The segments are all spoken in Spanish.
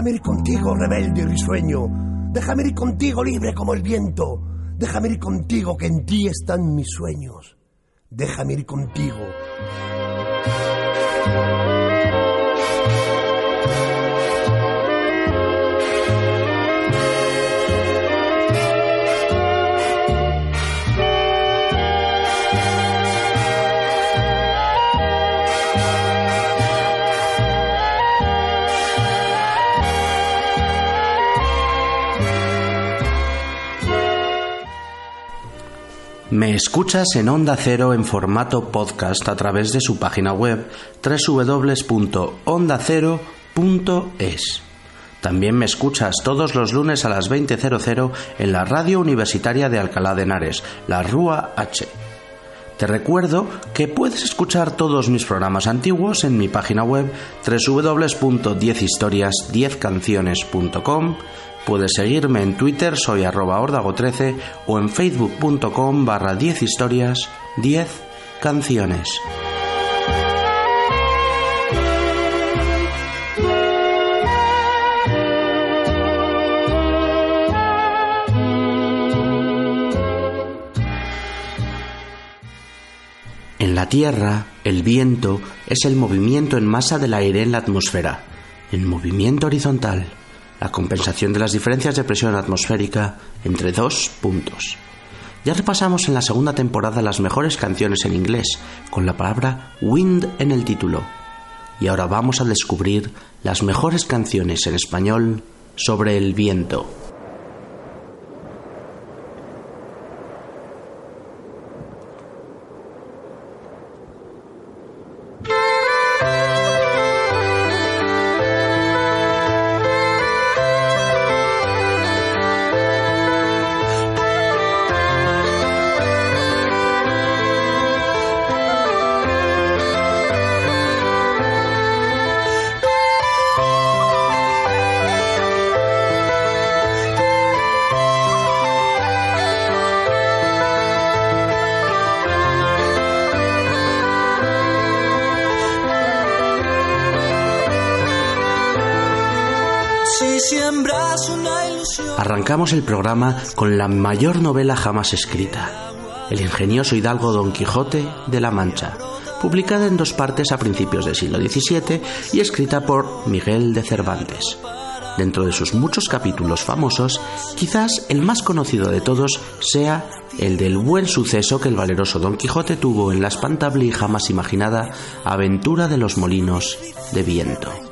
Déjame ir contigo, rebelde y risueño. Déjame ir contigo, libre como el viento. Déjame ir contigo, que en ti están mis sueños. Déjame ir contigo. Me escuchas en Onda Cero en formato podcast a través de su página web www.ondacero.es. También me escuchas todos los lunes a las 20.00 en la radio universitaria de Alcalá de Henares, la Rúa H. Te recuerdo que puedes escuchar todos mis programas antiguos en mi página web www.10historias10canciones.com Puedes seguirme en Twitter, soy arroba 13 o en facebook.com barra 10 historias, 10 canciones. En la Tierra, el viento es el movimiento en masa del aire en la atmósfera, en movimiento horizontal la compensación de las diferencias de presión atmosférica entre dos puntos. Ya repasamos en la segunda temporada las mejores canciones en inglés, con la palabra wind en el título. Y ahora vamos a descubrir las mejores canciones en español sobre el viento. Arrancamos el programa con la mayor novela jamás escrita, El ingenioso hidalgo Don Quijote de la Mancha, publicada en dos partes a principios del siglo XVII y escrita por Miguel de Cervantes. Dentro de sus muchos capítulos famosos, quizás el más conocido de todos sea el del buen suceso que el valeroso Don Quijote tuvo en la espantable y jamás imaginada aventura de los molinos de viento.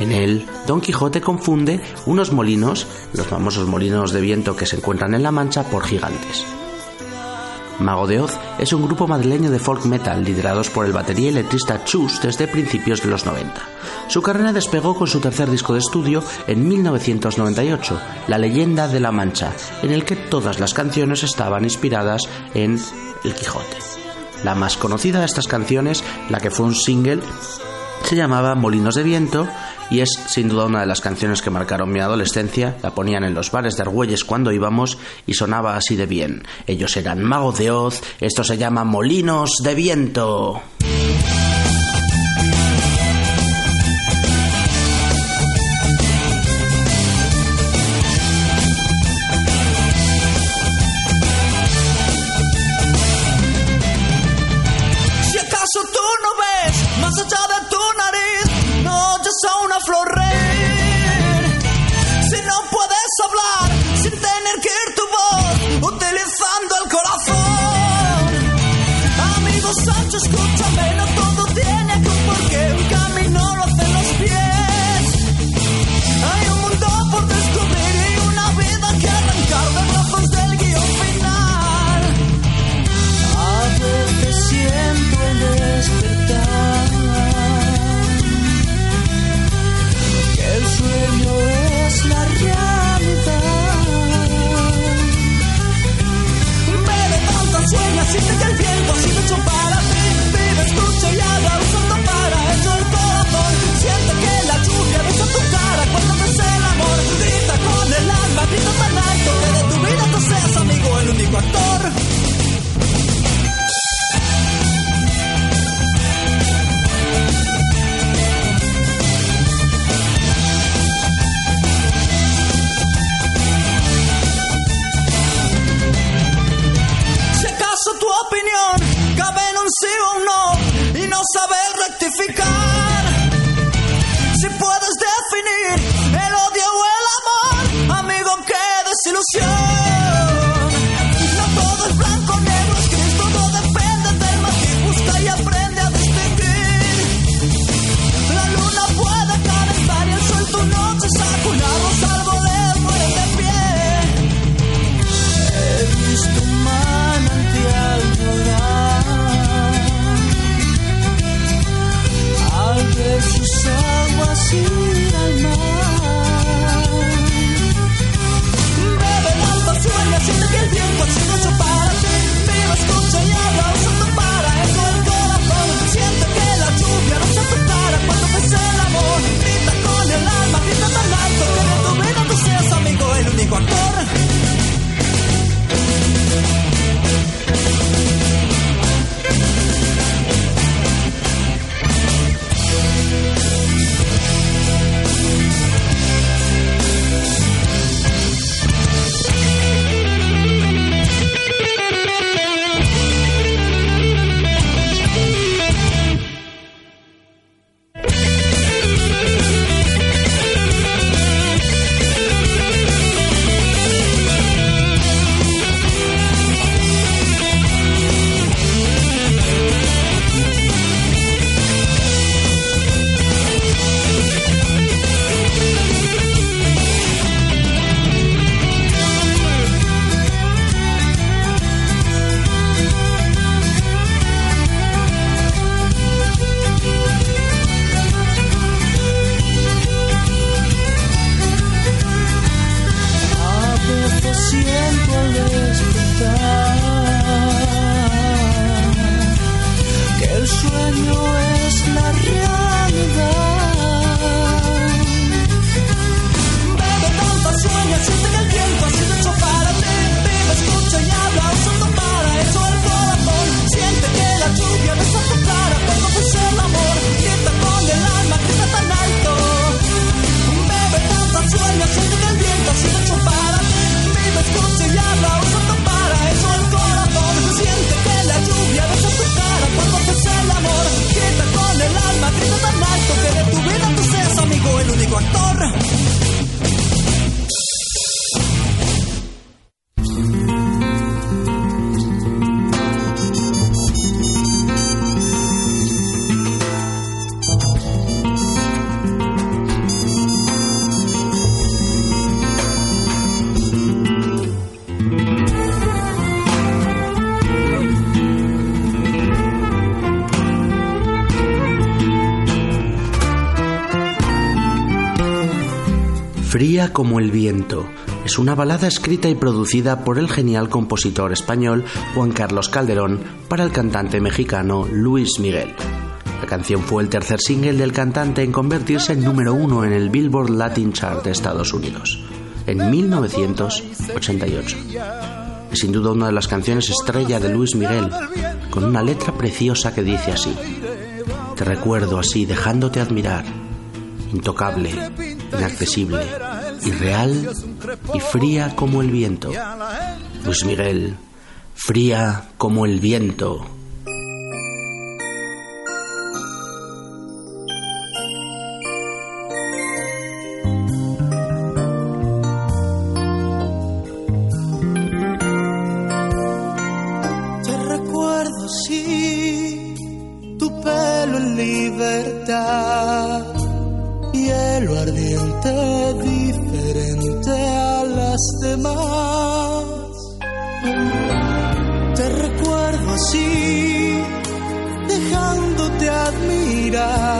En él, Don Quijote confunde unos molinos, los famosos molinos de viento que se encuentran en La Mancha, por gigantes. Mago de Oz es un grupo madrileño de folk metal liderados por el batería y letrista Chus desde principios de los 90. Su carrera despegó con su tercer disco de estudio en 1998, La leyenda de la Mancha, en el que todas las canciones estaban inspiradas en El Quijote. La más conocida de estas canciones, la que fue un single, se llamaba Molinos de Viento y es sin duda una de las canciones que marcaron mi adolescencia. La ponían en los bares de Argüelles cuando íbamos y sonaba así de bien. Ellos eran Mago de Oz, esto se llama Molinos de Viento. Como el viento. Es una balada escrita y producida por el genial compositor español Juan Carlos Calderón para el cantante mexicano Luis Miguel. La canción fue el tercer single del cantante en convertirse en número uno en el Billboard Latin Chart de Estados Unidos, en 1988. Es sin duda una de las canciones estrella de Luis Miguel, con una letra preciosa que dice así. Te recuerdo así, dejándote admirar, intocable, inaccesible y real y fría como el viento. Luis Miguel, fría como el viento. mirar.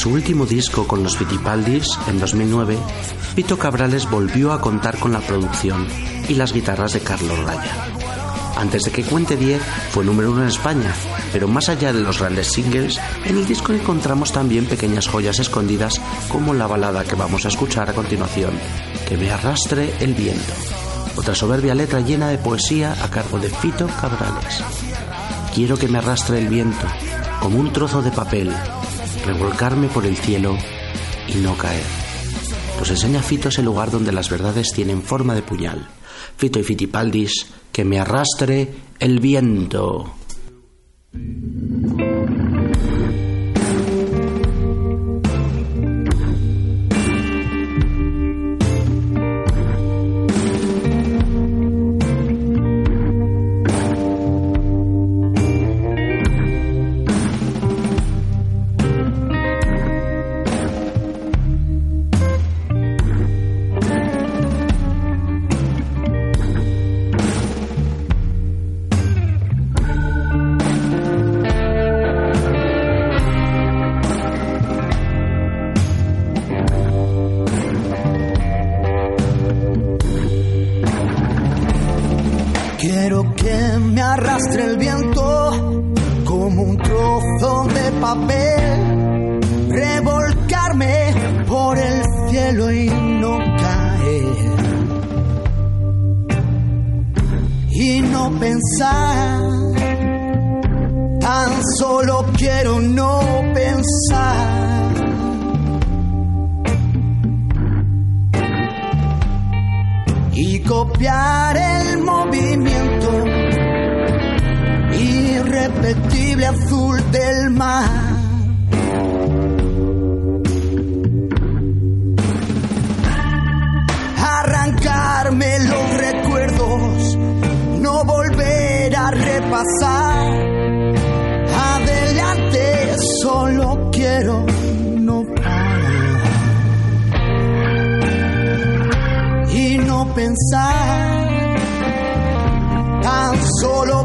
Su último disco con los Fittipaldis, en 2009, Pito Cabrales volvió a contar con la producción y las guitarras de Carlos Raya. Antes de que cuente 10, fue número uno en España, pero más allá de los grandes singles, en el disco encontramos también pequeñas joyas escondidas como la balada que vamos a escuchar a continuación, Que me arrastre el viento. Otra soberbia letra llena de poesía a cargo de Fito Cabrales. Quiero que me arrastre el viento, como un trozo de papel, revolcarme por el cielo y no caer. Nos enseña Fito ese lugar donde las verdades tienen forma de puñal. Fito y Fitipaldis, que me arrastre el viento. A repasar. Adelante, solo quiero no parar. y no pensar. Tan solo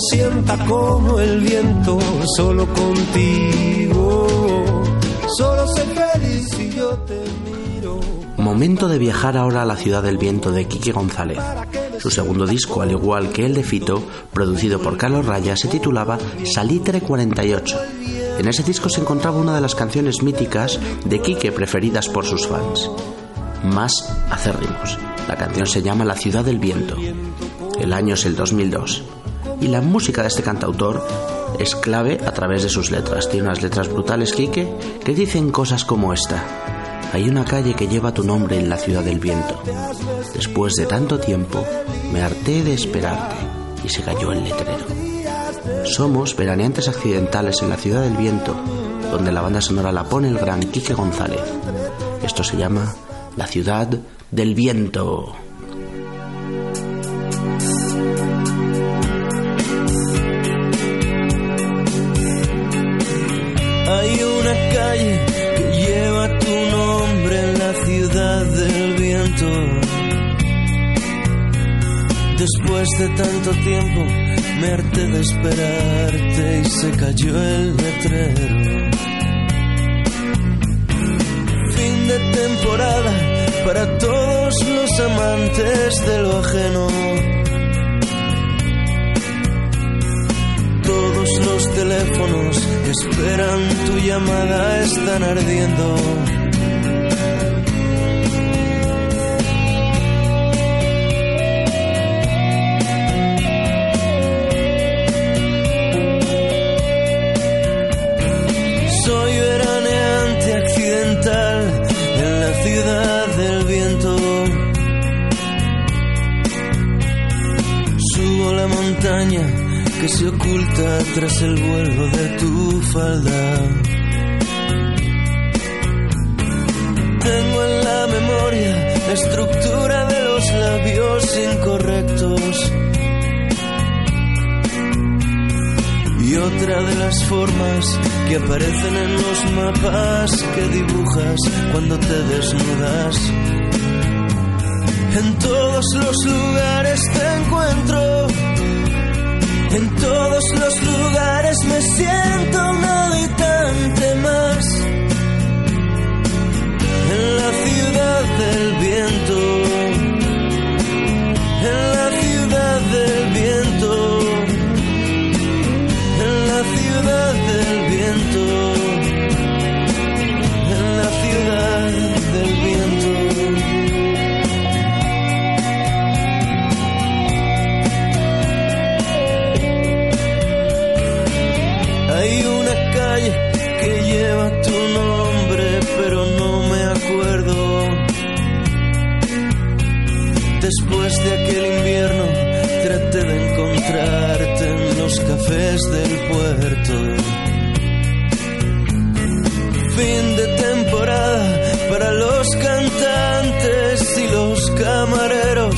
sienta como el viento. Solo contigo, solo soy feliz si yo te miro. Momento de viajar ahora a la ciudad del viento de Quique González. Su segundo disco, al igual que el de Fito, producido por Carlos Raya, se titulaba Salitre 48. En ese disco se encontraba una de las canciones míticas de Quique preferidas por sus fans. Más acérrimos. La canción se llama La ciudad del viento. El año es el 2002. Y la música de este cantautor es clave a través de sus letras. Tiene unas letras brutales, Quique, que dicen cosas como esta. Hay una calle que lleva tu nombre en la ciudad del viento. Después de tanto tiempo, me harté de esperarte y se cayó el letrero. Somos veraneantes accidentales en la ciudad del viento, donde la banda sonora la pone el gran Quique González. Esto se llama La ciudad del viento. Después de tanto tiempo me harté de esperarte y se cayó el letrero. Fin de temporada para todos los amantes de lo ajeno. Todos los teléfonos esperan tu llamada están ardiendo. Tras el vuelo de tu falda. Tengo en la memoria incorrectos. Y otra de las formas que aparecen en los mapas que dibujas cuando te desnudas. En todos los lugares te encuentro. En todos los lugares me siento un habitante más. En la ciudad del viento. En la ciudad del viento. Cafés del puerto. Fin de temporada para los cantantes y los camareros.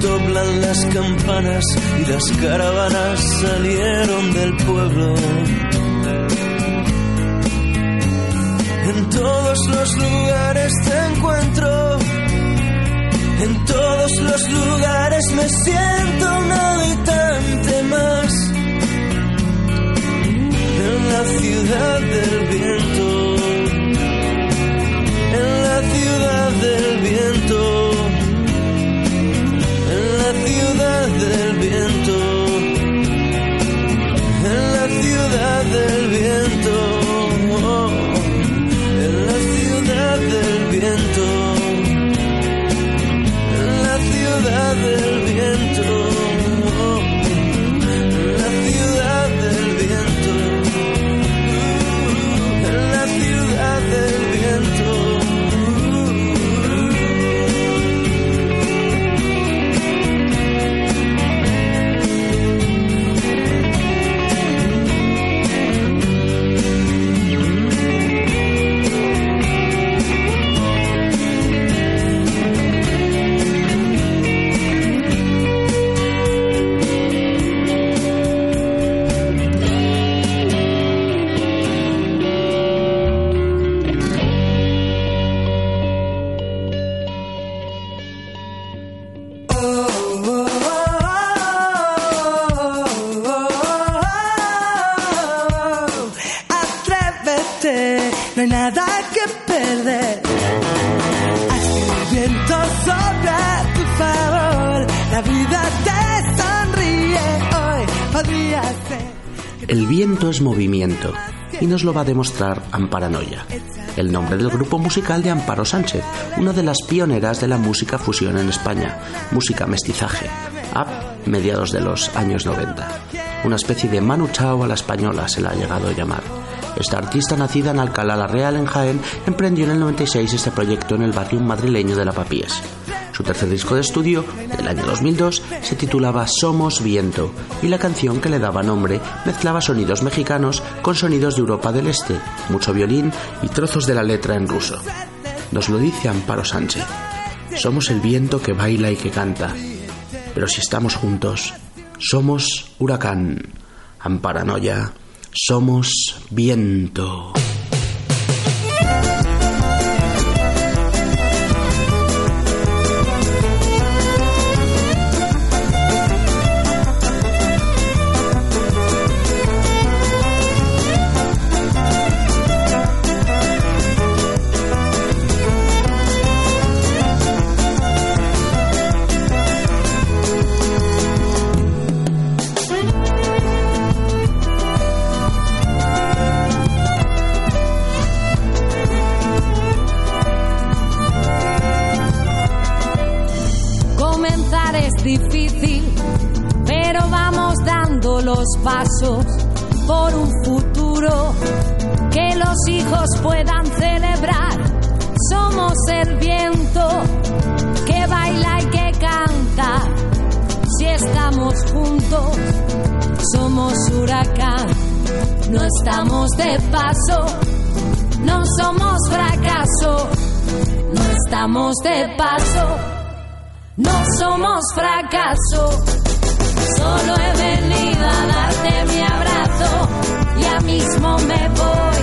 Doblan las campanas y las caravanas salieron del pueblo. En todos los lugares te encuentro. En todos los lugares me siento un habitante más. En la ciudad del viento. En la ciudad del viento. En la ciudad del viento. Y nos lo va a demostrar Amparanoia, el nombre del grupo musical de Amparo Sánchez, una de las pioneras de la música fusión en España, música mestizaje, a mediados de los años 90. Una especie de Manu Chao a la española se la ha llegado a llamar. Esta artista nacida en Alcalá la Real, en Jaén, emprendió en el 96 este proyecto en el barrio madrileño de Lavapiés. Su tercer disco de estudio, del año 2002, se titulaba Somos Viento y la canción que le daba nombre mezclaba sonidos mexicanos con sonidos de Europa del Este, mucho violín y trozos de la letra en ruso. Nos lo dice Amparo Sánchez. Somos el viento que baila y que canta, pero si estamos juntos, somos huracán. Amparanoia, somos viento. Por un futuro que los hijos puedan celebrar. Somos el viento que baila y que canta. Si estamos juntos, somos huracán. No estamos de paso, no somos fracaso. No estamos de paso, no somos fracaso. Solo he venido a darte mi abrazo, ya mismo me voy.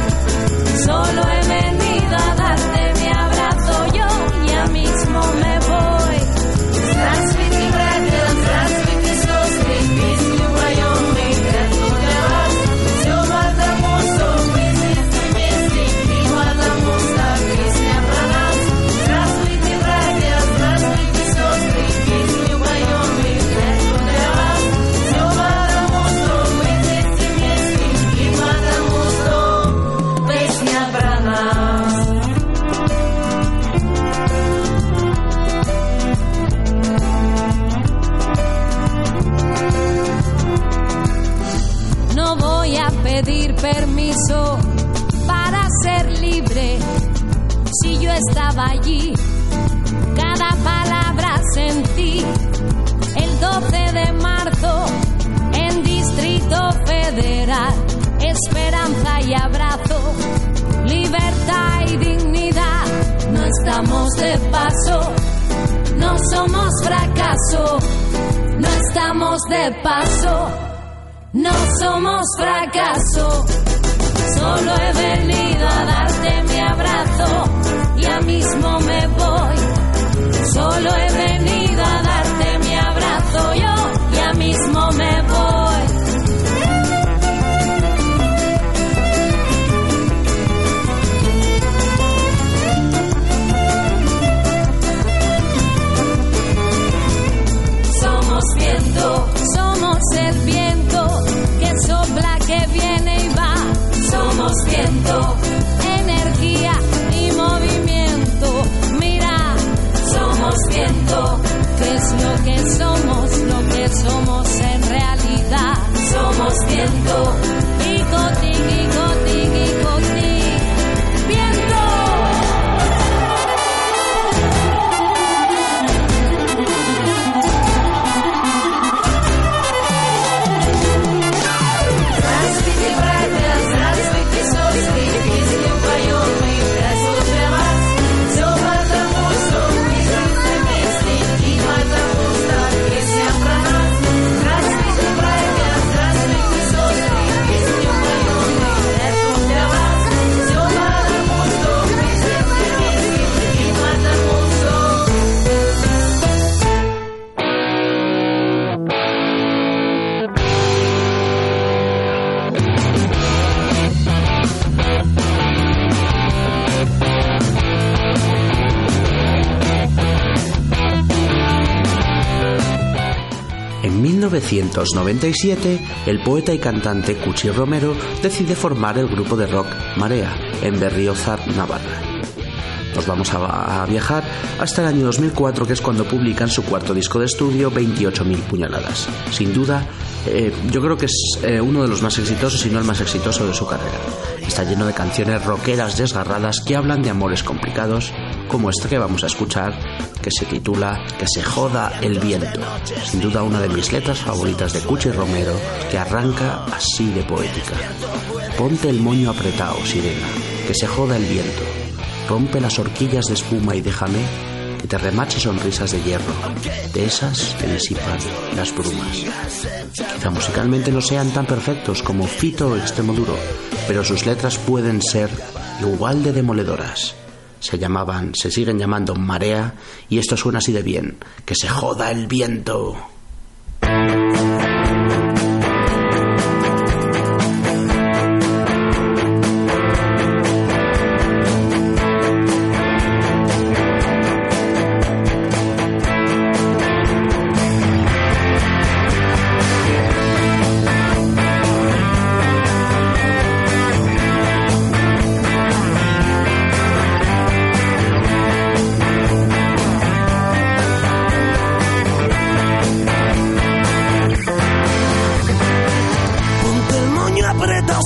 Solo he venido a darte somos fracaso, no estamos de paso. No somos fracaso, solo he venido a darte mi abrazo, ya mismo me voy. Solo he venido somos 1997, el poeta y cantante Cuchi Romero decide formar el grupo de rock Marea en Berriozar, Navarra. Nos vamos a, viajar hasta el año 2004, que es cuando publican su cuarto disco de estudio, 28.000 puñaladas. Sin duda, eh, yo creo que es eh, uno de los más exitosos, y no el más exitoso de su carrera. Está lleno de canciones rockeras desgarradas que hablan de amores complicados, como esta que vamos a escuchar, que se titula Que se joda el viento. Sin duda una de mis letras favoritas de Cuchi Romero, que arranca así de poética. Ponte el moño apretado, sirena, que se joda el viento. Rompe las horquillas de espuma y déjame que te remache sonrisas de hierro, de esas que disipan las brumas. Quizá musicalmente no sean tan perfectos como Fito o Extremo Duro, pero sus letras pueden ser igual de demoledoras. Se llamaban, se siguen llamando Marea y esto suena así de bien, que se joda el viento.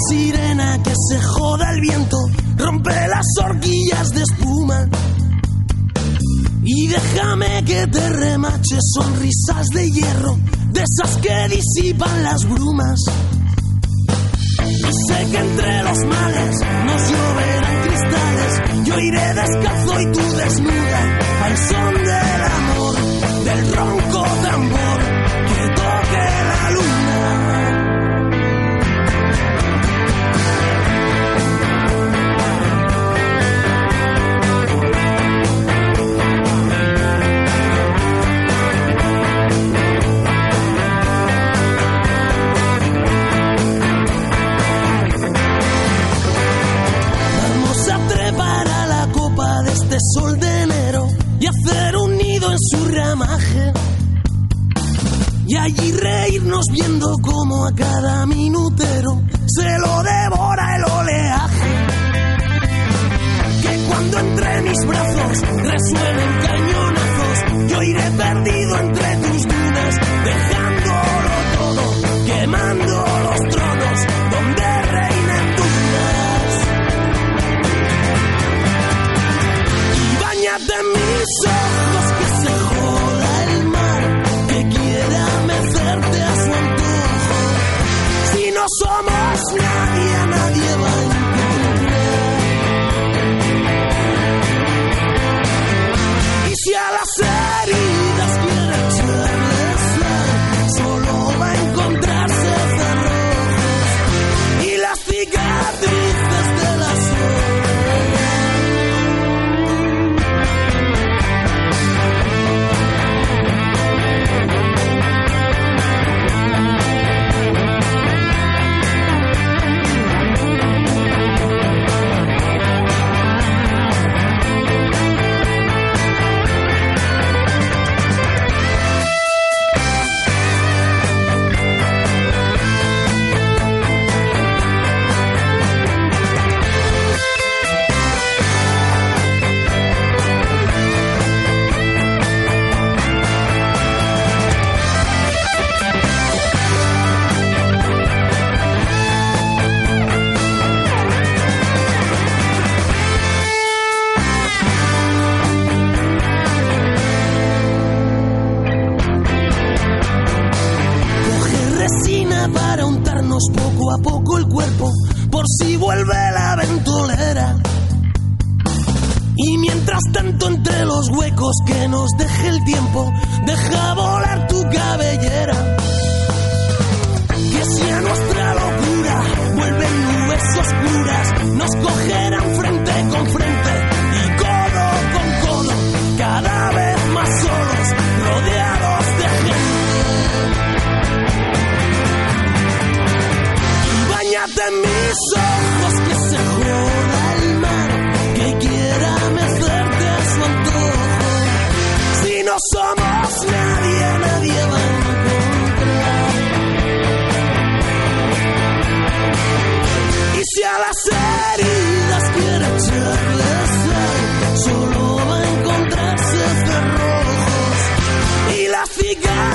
Sirena, que se joda el viento. Rompe las horquillas de espuma. Y déjame que te remache sonrisas de hierro, de esas que disipan las brumas. Y sé que entre los males nos lloverán cristales. Yo iré descalzo y tú desnuda al son del amor, del ronco tambor que toque la luna. Sol de enero y hacer un nido en su ramaje. Y allí reírnos viendo como a cada minutero se lo devora el oleaje. Que cuando entre mis brazos resuenen cañonazos, yo iré perdido entre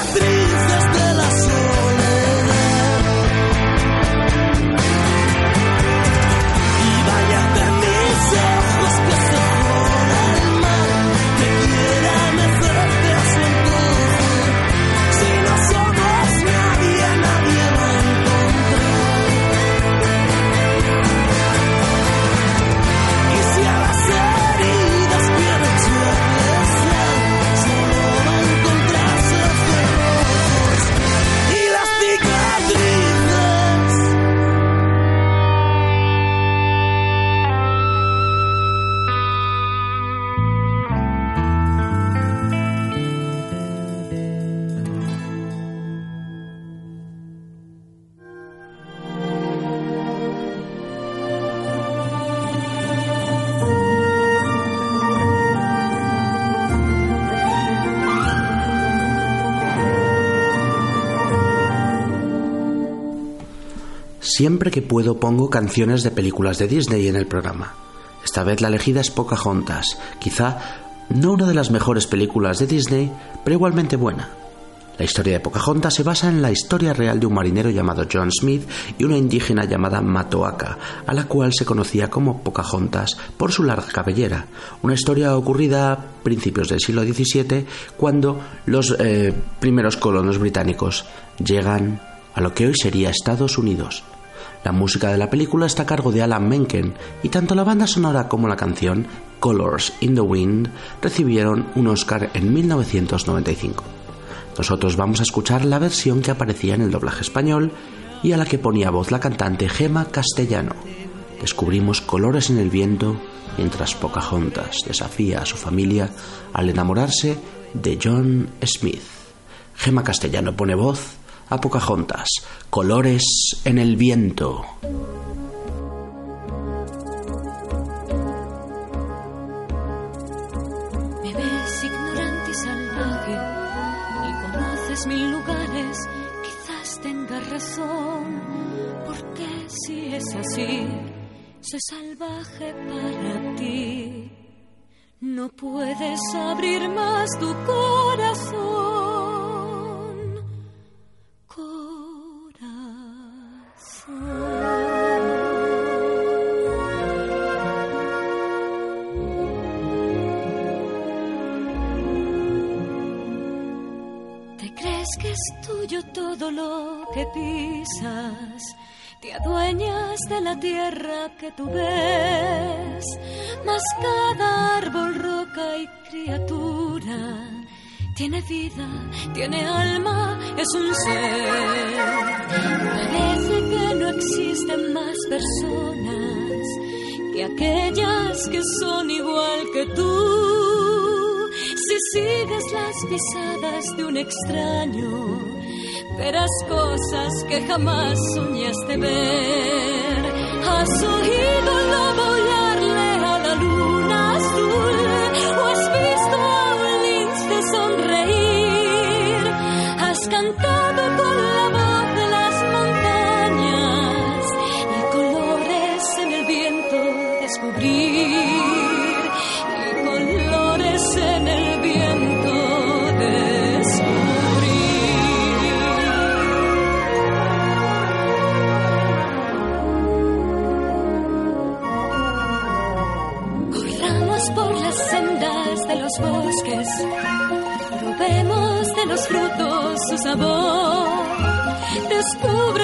tristezas Siempre que puedo pongo canciones de películas de Disney en el programa. Esta vez la elegida es Pocahontas, quizá no una de las mejores películas de Disney, pero igualmente buena. La historia de Pocahontas se basa en la historia real de un marinero llamado John Smith y una indígena llamada Matoaka, a la cual se conocía como Pocahontas por su larga cabellera. Una historia ocurrida a principios del siglo XVII cuando los eh, primeros colonos británicos llegan a lo que hoy sería Estados Unidos. La música de la película está a cargo de Alan Menken y tanto la banda sonora como la canción Colors in the Wind recibieron un Oscar en 1995. Nosotros vamos a escuchar la versión que aparecía en el doblaje español y a la que ponía voz la cantante Gema Castellano. Descubrimos colores en el viento mientras Pocahontas desafía a su familia al enamorarse de John Smith. Gema Castellano pone voz a Pocahontas, colores en el viento. Me ves ignorante y salvaje y conoces mil lugares, quizás tengas razón, porque si es así, soy salvaje para ti. No puedes abrir más tu corazón. Todo lo que pisas? Te adueñas de la tierra que tú ves, mas cada árbol, roca y criatura tiene vida, tiene alma, es un ser. Parece que no existen más personas que aquellas que son igual que tú. Si sigues las pisadas de un extraño, verás cosas que jamás soñaste ver. Has oído el lobo de los frutos su sabor. Descubre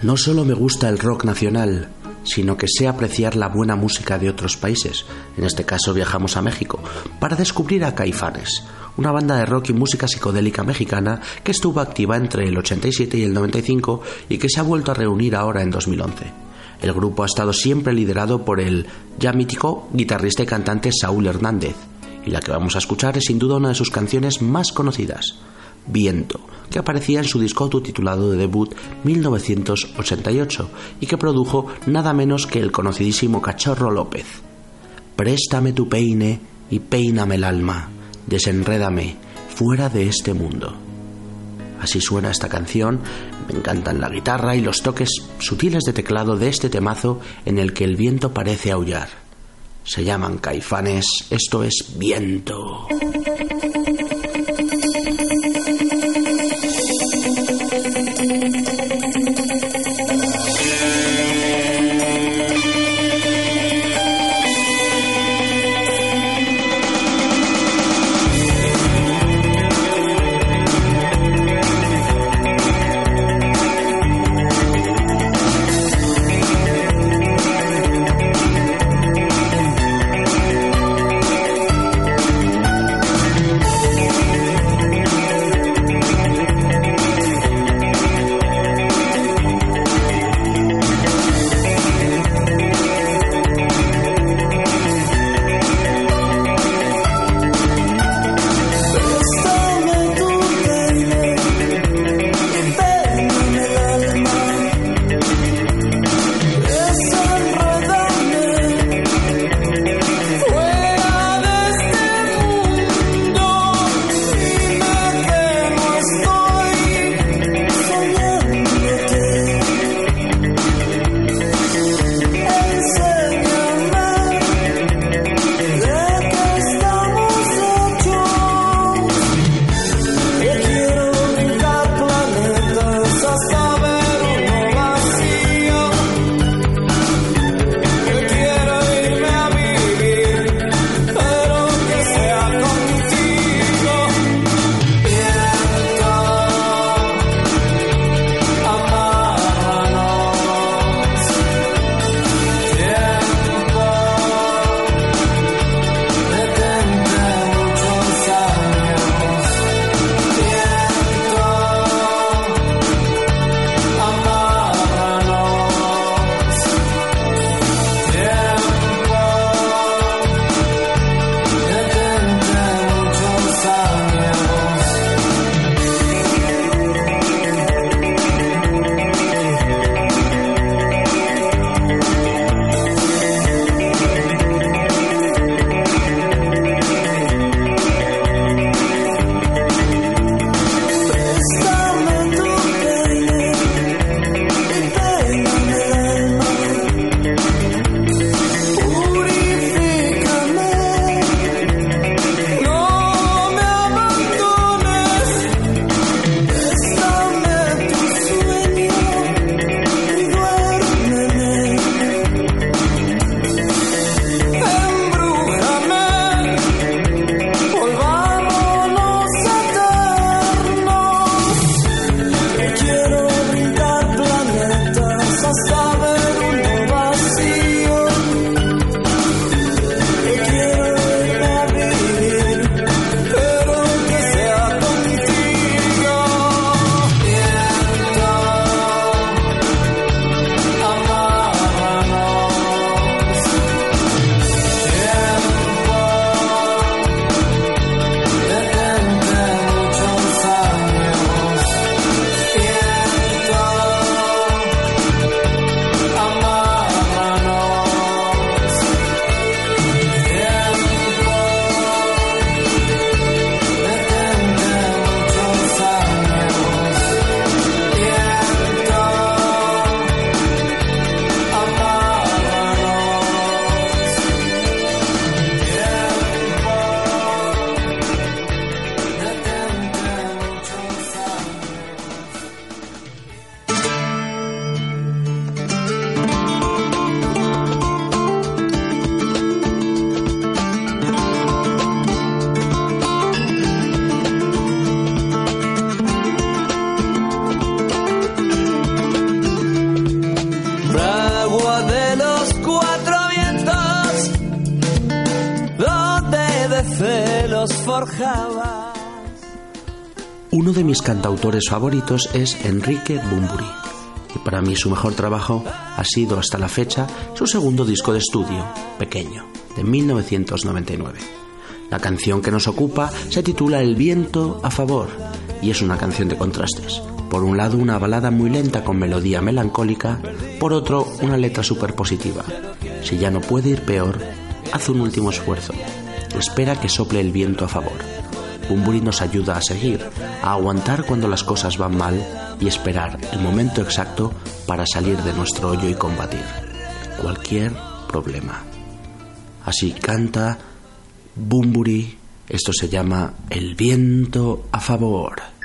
No solo me gusta el rock nacional, sino que sé apreciar la buena música de otros países. En este caso viajamos a México para descubrir a Caifanes, una banda de rock y música psicodélica mexicana que estuvo activa entre el 87 y el 95 y que se ha vuelto a reunir ahora en 2011. El grupo ha estado siempre liderado por el ya mítico guitarrista y cantante Saúl Hernández, y la que vamos a escuchar es sin duda una de sus canciones más conocidas, Viento, que aparecía en su disco autotitulado de debut 1988 y que produjo nada menos que el conocidísimo Cachorro López. Préstame tu peine y peíname el alma, desenrédame fuera de este mundo. Así suena esta canción, me encantan la guitarra y los toques sutiles de teclado de este temazo en el que el viento parece aullar. Se llaman caifanes, esto es viento. Cantautores favoritos es Enrique Bumburi. Y para mí su mejor trabajo ha sido hasta la fecha su segundo disco de estudio, Pequeño, de 1999. La canción que nos ocupa se titula El viento a favor y es una canción de contrastes. Por un lado una balada muy lenta con melodía melancólica, por otro una letra súper positiva. Si ya no puede ir peor, haz un último esfuerzo. Espera que sople el viento a favor. Bumburi nos ayuda a seguir, a aguantar cuando las cosas van mal y esperar el momento exacto para salir de nuestro hoyo y combatir cualquier problema. Así canta Bumburi, esto se llama El viento a favor.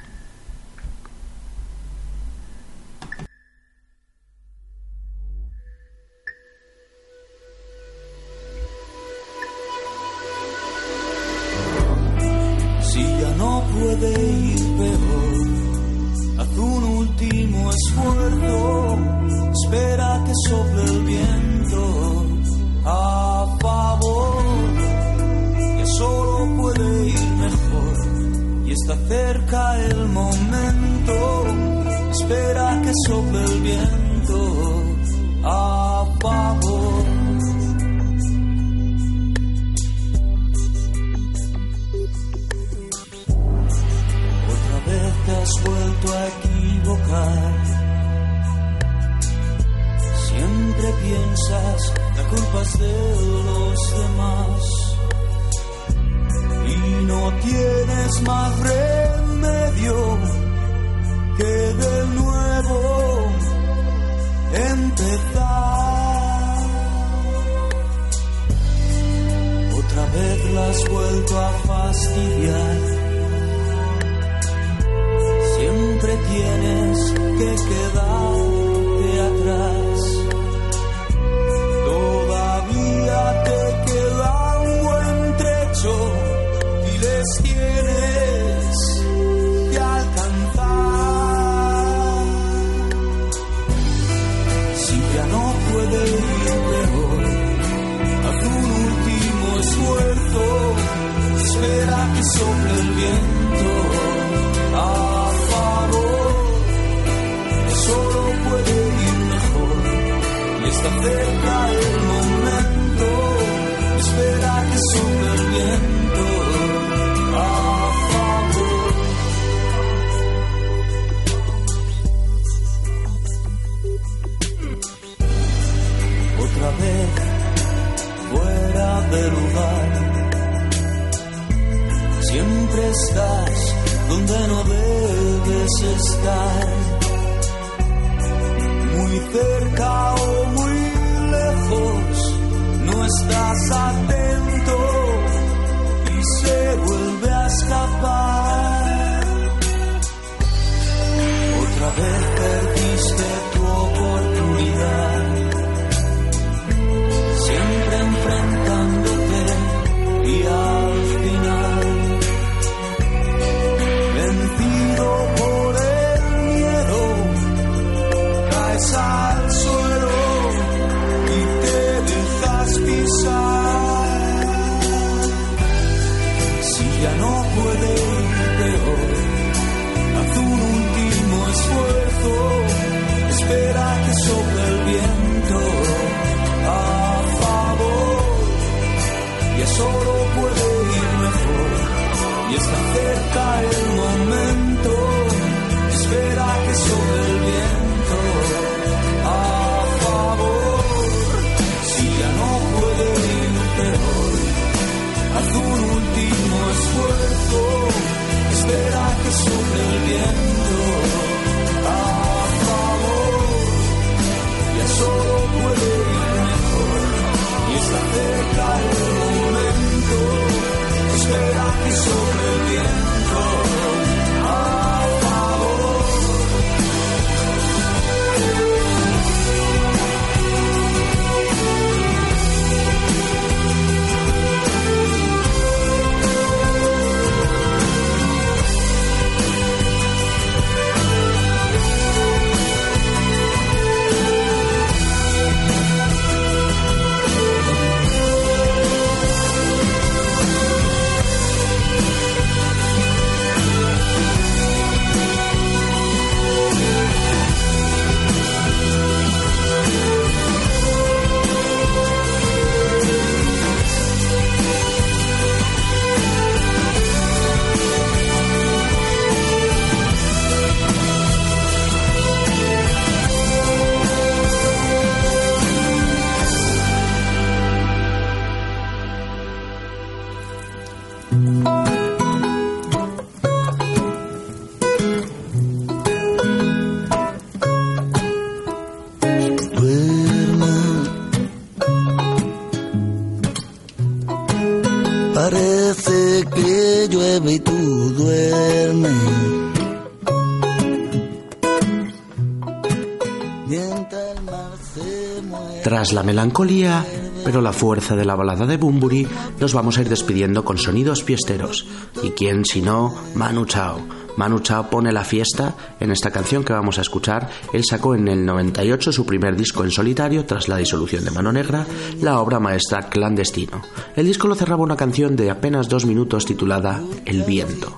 Tras la melancolía, pero la fuerza de la balada de Bumburi, nos vamos a ir despidiendo con sonidos fiesteros. ¿Y quién si no? Manu Chao. Manu Chao pone la fiesta en esta canción que vamos a escuchar. Él sacó en el 98 su primer disco en solitario tras la disolución de Mano Negra, la obra maestra Clandestino. El disco lo cerraba una canción de apenas dos minutos titulada El viento.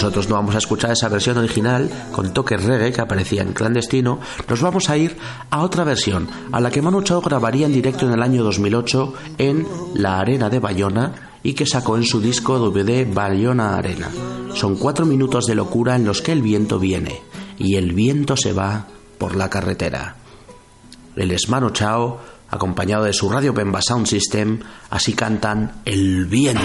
Nosotros no vamos a escuchar esa versión original con toques reggae que aparecía en clandestino, nos vamos a ir a otra versión, a la que Manu Chao grabaría en directo en el año 2008 en La Arena de Bayona y que sacó en su disco DVD Bayona Arena. Son cuatro minutos de locura en los que el viento viene y el viento se va por la carretera. El es Manu Chao, acompañado de su Radio Pemba Sound System, así cantan El viento.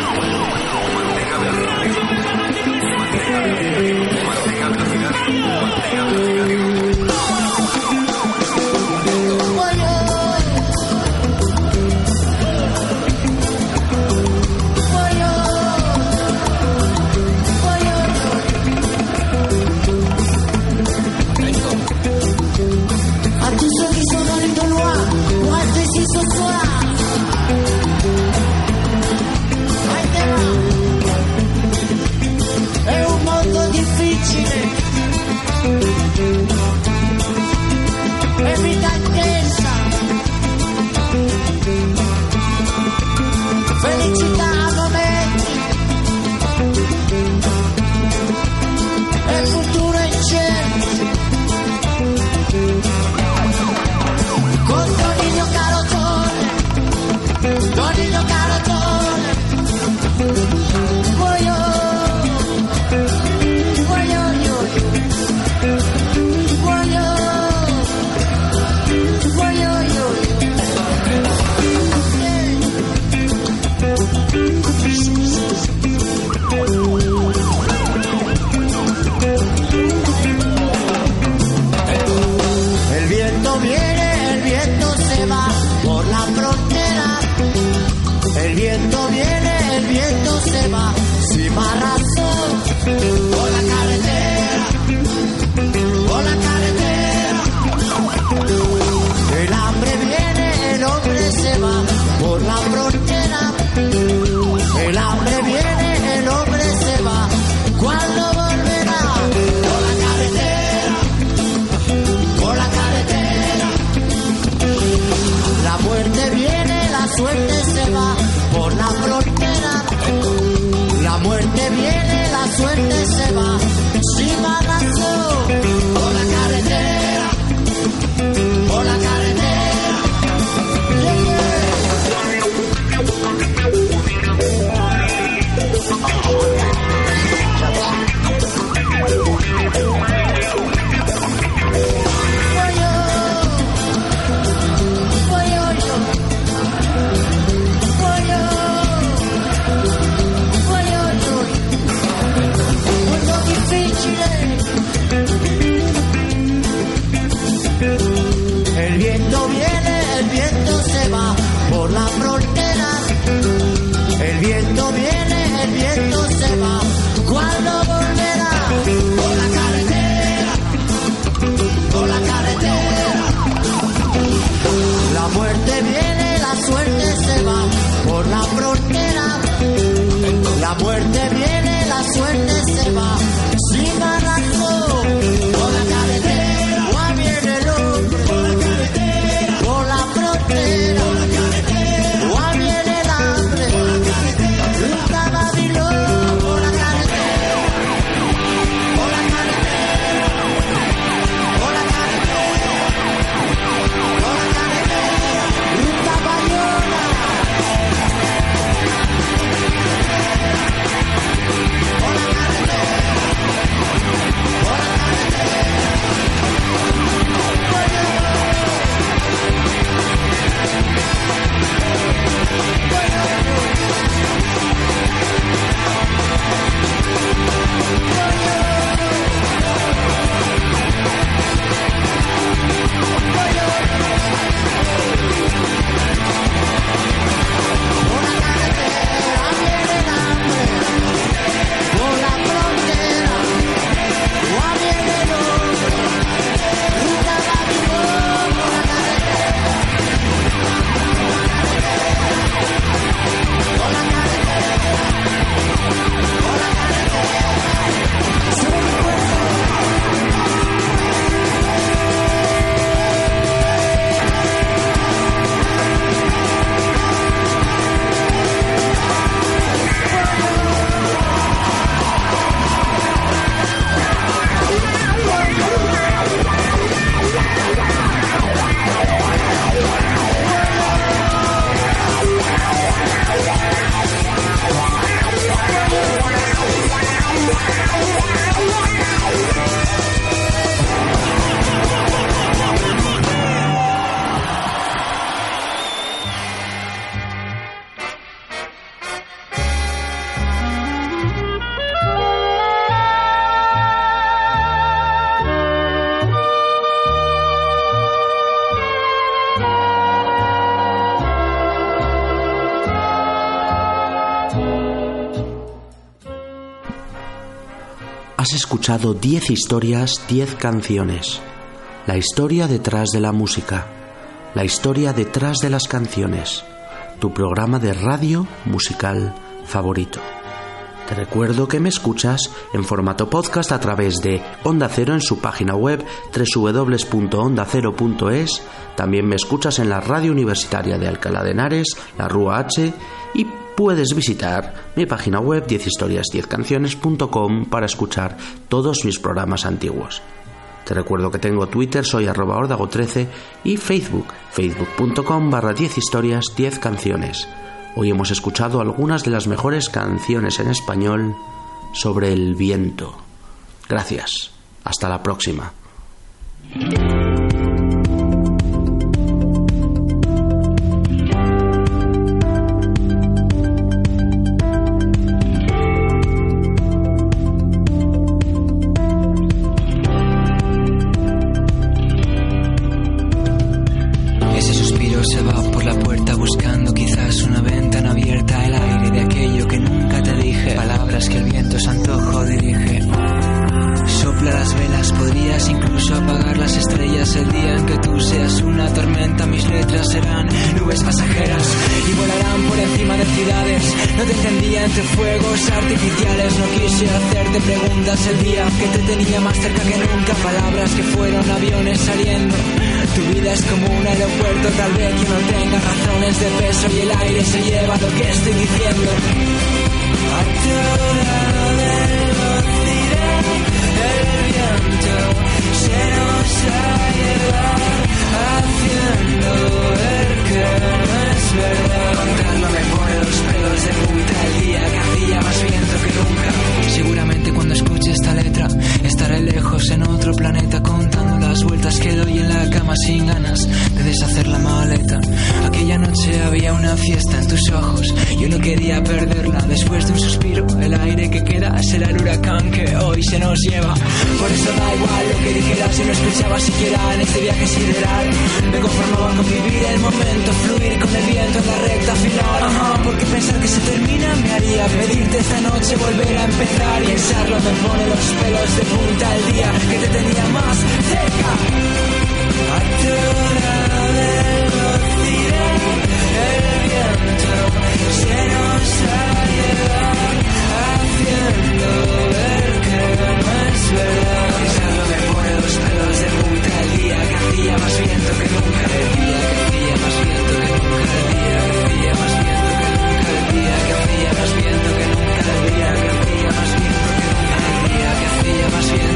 Has escuchado 10 historias, 10 canciones. La historia detrás de la música. La historia detrás de las canciones. Tu programa de radio musical favorito. Te recuerdo que me escuchas en formato podcast a través de Onda Cero en su página web www.ondacero.es. También me escuchas en la radio universitaria de Alcalá de Henares, la Rúa H y puedes visitar mi página web 10historias10canciones.com para escuchar todos mis programas antiguos. Te recuerdo que tengo Twitter, soy arroba ordago13 y Facebook, facebook.com barra 10 historias 10 canciones. Hoy hemos escuchado algunas de las mejores canciones en español sobre el viento. Gracias. Hasta la próxima. Vez que no tenga razones de peso y el aire se lleva lo que estoy diciendo. A toda velocidad el viento se nos ha llevado haciendo ver que no es verdad. Contarlo me pone los pelos de punta el día que hacía más viento que nunca. Seguramente cuando escuche esta letra estaré lejos en otro planeta contando las vueltas que doy en la cama sin ganas de deshacer la maleta. Aquella noche había una fiesta en tus ojos, yo no quería perderla. Después de un suspiro, el aire que queda será el huracán que hoy se nos lleva. Por eso da igual lo que dijeras si no escuchaba siquiera en este viaje sideral. Me conformaba con vivir el momento, fluir con el viento en la recta final. Porque pensar que se termina me haría pedirte esta noche volver a empezar y Pensarlo me pone los pelos de punta el día que te tenía más cerca. A tu hora del rocío el viento se nos ha llevado haciendo ver que no es verdad. Pensarlo me pone los pelos que crecía más lento que nunca, crecía, crecía más lento que nunca, crecía, crecía más lento que nunca, crecía, crecía más lento que nunca, crecía, crecía más lento que nunca, crecía, crecía más lento